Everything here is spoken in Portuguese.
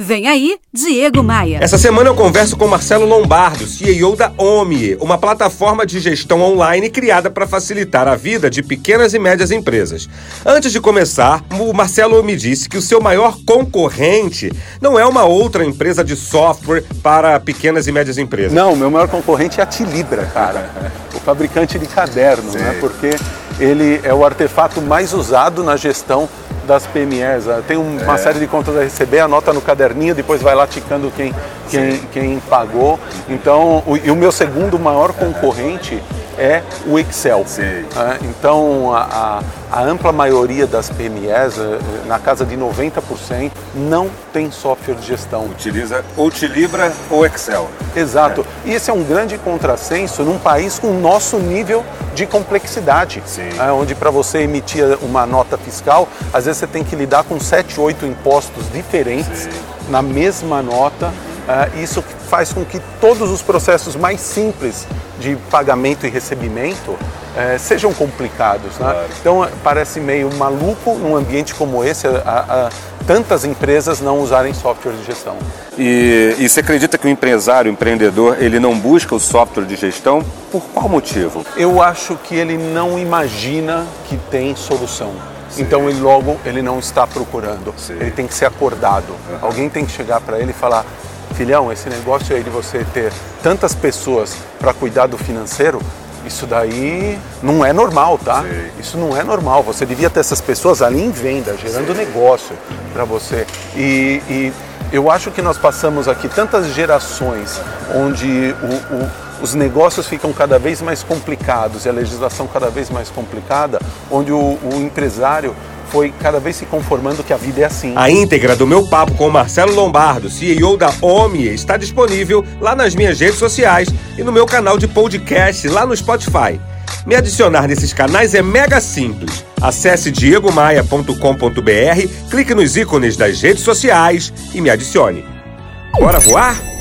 Vem aí, Diego Maia. Essa semana eu converso com Marcelo Lombardo, CEO da OMIE, uma plataforma de gestão online criada para facilitar a vida de pequenas e médias empresas. Antes de começar, o Marcelo me disse que o seu maior concorrente não é uma outra empresa de software para pequenas e médias empresas. Não, o meu maior concorrente é a Tilibra, cara. o fabricante de caderno, né? Porque ele é o artefato mais usado na gestão das PMEs. Tem uma é. série de contas a receber, anota no caderninho, depois vai lá ticando quem, quem, quem pagou. Então, o, e o meu segundo maior concorrente é o Excel. É, então, a, a, a, ampla maioria das PMEs, eh, na casa de 90%, não tem software de gestão. Utiliza ou Tilibra ou Excel. Exato. É. E esse é um grande contrassenso num país com o nosso nível de complexidade. É, onde para você emitir uma nota fiscal, às vezes você tem que lidar com 7, 8 impostos diferentes Sim. na mesma nota. É, isso faz com que todos os processos mais simples de pagamento e recebimento é, sejam complicados. Né? Claro. Então parece meio maluco num ambiente como esse a, a, tantas empresas não usarem software de gestão. E, e você acredita que o empresário, o empreendedor, ele não busca o software de gestão por qual motivo? Eu acho que ele não imagina que tem solução. Sim. Então ele logo ele não está procurando. Sim. Ele tem que ser acordado. Uhum. Alguém tem que chegar para ele e falar: filhão, esse negócio aí de você ter tantas pessoas para cuidar do financeiro, isso daí não é normal, tá? Sim. Isso não é normal. Você devia ter essas pessoas ali em venda, gerando Sim. negócio para você. E, e, eu acho que nós passamos aqui tantas gerações onde o, o, os negócios ficam cada vez mais complicados e a legislação cada vez mais complicada, onde o, o empresário foi cada vez se conformando que a vida é assim. A íntegra do meu papo com Marcelo Lombardo, CEO da OMI, está disponível lá nas minhas redes sociais e no meu canal de podcast lá no Spotify. Me adicionar nesses canais é mega simples. Acesse diegomaia.com.br, clique nos ícones das redes sociais e me adicione. Bora voar?